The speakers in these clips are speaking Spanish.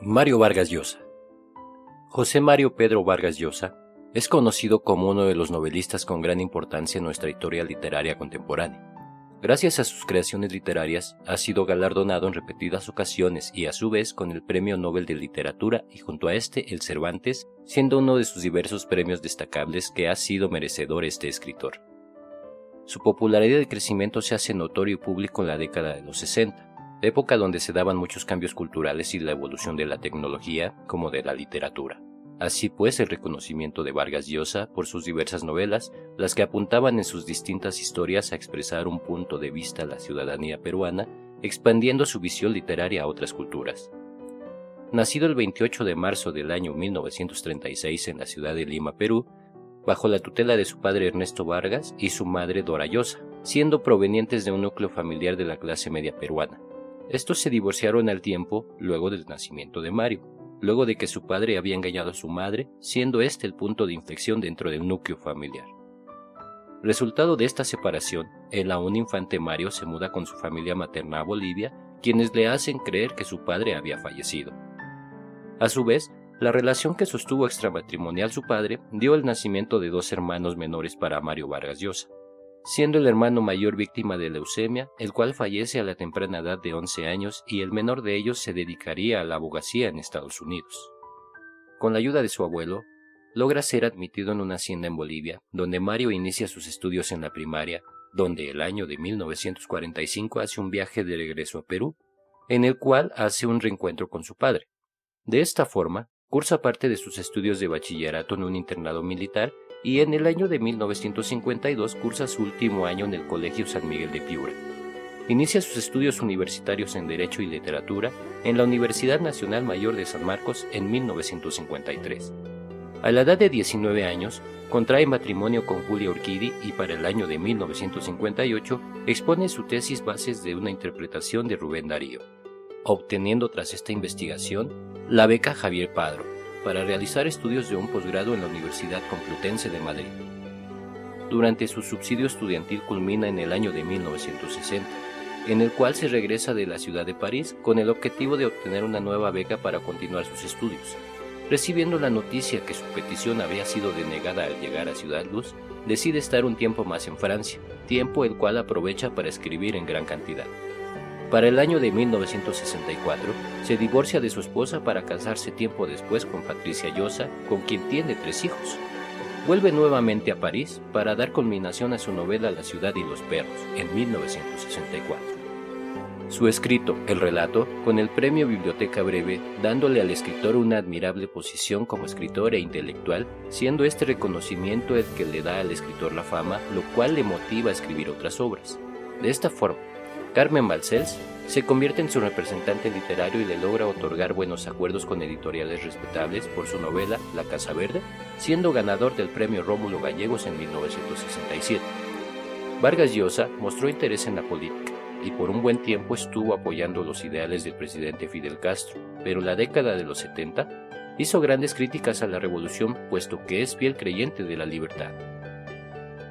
Mario Vargas Llosa. José Mario Pedro Vargas Llosa es conocido como uno de los novelistas con gran importancia en nuestra historia literaria contemporánea. Gracias a sus creaciones literarias, ha sido galardonado en repetidas ocasiones y a su vez con el Premio Nobel de Literatura y junto a este el Cervantes, siendo uno de sus diversos premios destacables que ha sido merecedor este escritor. Su popularidad y crecimiento se hace notorio y público en la década de los 60, época donde se daban muchos cambios culturales y la evolución de la tecnología como de la literatura. Así pues, el reconocimiento de Vargas Llosa por sus diversas novelas, las que apuntaban en sus distintas historias a expresar un punto de vista a la ciudadanía peruana, expandiendo su visión literaria a otras culturas. Nacido el 28 de marzo del año 1936 en la ciudad de Lima, Perú, bajo la tutela de su padre Ernesto Vargas y su madre Dora Llosa, siendo provenientes de un núcleo familiar de la clase media peruana. Estos se divorciaron al tiempo luego del nacimiento de Mario, luego de que su padre había engañado a su madre, siendo este el punto de inflexión dentro del núcleo familiar. Resultado de esta separación, el aún infante Mario se muda con su familia materna a Bolivia, quienes le hacen creer que su padre había fallecido. A su vez, la relación que sostuvo extramatrimonial su padre dio el nacimiento de dos hermanos menores para Mario Vargas Llosa, siendo el hermano mayor víctima de leucemia, el cual fallece a la temprana edad de 11 años y el menor de ellos se dedicaría a la abogacía en Estados Unidos. Con la ayuda de su abuelo, logra ser admitido en una hacienda en Bolivia, donde Mario inicia sus estudios en la primaria, donde el año de 1945 hace un viaje de regreso a Perú, en el cual hace un reencuentro con su padre. De esta forma, cursa parte de sus estudios de bachillerato en un internado militar y en el año de 1952 cursa su último año en el Colegio San Miguel de Piura. Inicia sus estudios universitarios en Derecho y Literatura en la Universidad Nacional Mayor de San Marcos en 1953. A la edad de 19 años, contrae matrimonio con Julia Orquidi y para el año de 1958 expone su tesis Bases de una interpretación de Rubén Darío, obteniendo tras esta investigación la beca Javier Padro, para realizar estudios de un posgrado en la Universidad Complutense de Madrid. Durante su subsidio estudiantil culmina en el año de 1960, en el cual se regresa de la ciudad de París con el objetivo de obtener una nueva beca para continuar sus estudios. Recibiendo la noticia que su petición había sido denegada al llegar a Ciudad Luz, decide estar un tiempo más en Francia, tiempo el cual aprovecha para escribir en gran cantidad. Para el año de 1964, se divorcia de su esposa para casarse tiempo después con Patricia Llosa, con quien tiene tres hijos. Vuelve nuevamente a París para dar culminación a su novela La ciudad y los perros, en 1964. Su escrito, el relato, con el premio Biblioteca Breve, dándole al escritor una admirable posición como escritor e intelectual, siendo este reconocimiento el que le da al escritor la fama, lo cual le motiva a escribir otras obras. De esta forma, Carmen Balcells se convierte en su representante literario y le logra otorgar buenos acuerdos con editoriales respetables por su novela La Casa Verde, siendo ganador del premio Rómulo Gallegos en 1967. Vargas Llosa mostró interés en la política y por un buen tiempo estuvo apoyando los ideales del presidente Fidel Castro, pero la década de los 70 hizo grandes críticas a la revolución puesto que es fiel creyente de la libertad.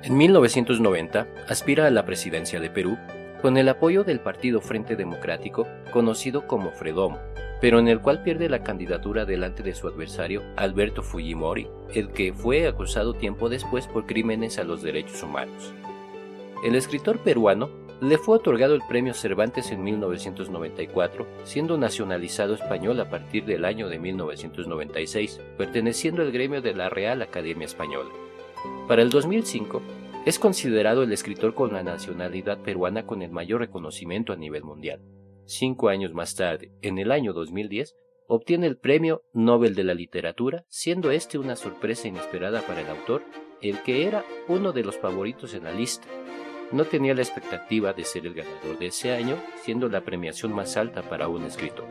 En 1990 aspira a la presidencia de Perú con el apoyo del Partido Frente Democrático, conocido como Fredomo, pero en el cual pierde la candidatura delante de su adversario Alberto Fujimori, el que fue acusado tiempo después por crímenes a los derechos humanos. El escritor peruano le fue otorgado el premio Cervantes en 1994, siendo nacionalizado español a partir del año de 1996, perteneciendo al gremio de la Real Academia Española. Para el 2005, es considerado el escritor con la nacionalidad peruana con el mayor reconocimiento a nivel mundial. Cinco años más tarde, en el año 2010, obtiene el Premio Nobel de la Literatura, siendo este una sorpresa inesperada para el autor, el que era uno de los favoritos en la lista. No tenía la expectativa de ser el ganador de ese año, siendo la premiación más alta para un escritor.